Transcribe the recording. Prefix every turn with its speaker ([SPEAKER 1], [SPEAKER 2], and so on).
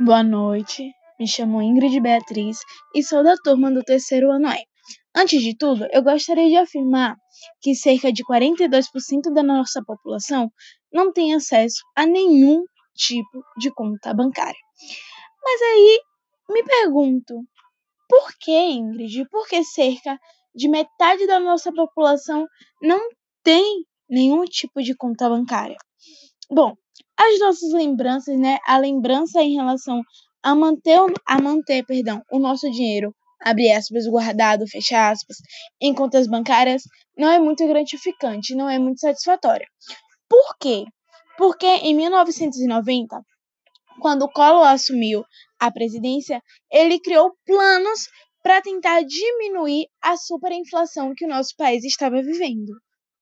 [SPEAKER 1] Boa noite, me chamo Ingrid Beatriz e sou da turma do terceiro ano E. Antes de tudo, eu gostaria de afirmar que cerca de 42% da nossa população não tem acesso a nenhum tipo de conta bancária. Mas aí me pergunto, por que, Ingrid? Por que cerca de metade da nossa população não tem nenhum tipo de conta bancária? Bom, as nossas lembranças, né? A lembrança em relação a manter, a manter, perdão, o nosso dinheiro, abre aspas, guardado, fecha aspas, em contas bancárias, não é muito gratificante, não é muito satisfatória. Por quê? Porque em 1990, quando Collor assumiu a presidência, ele criou planos para tentar diminuir a superinflação que o nosso país estava vivendo.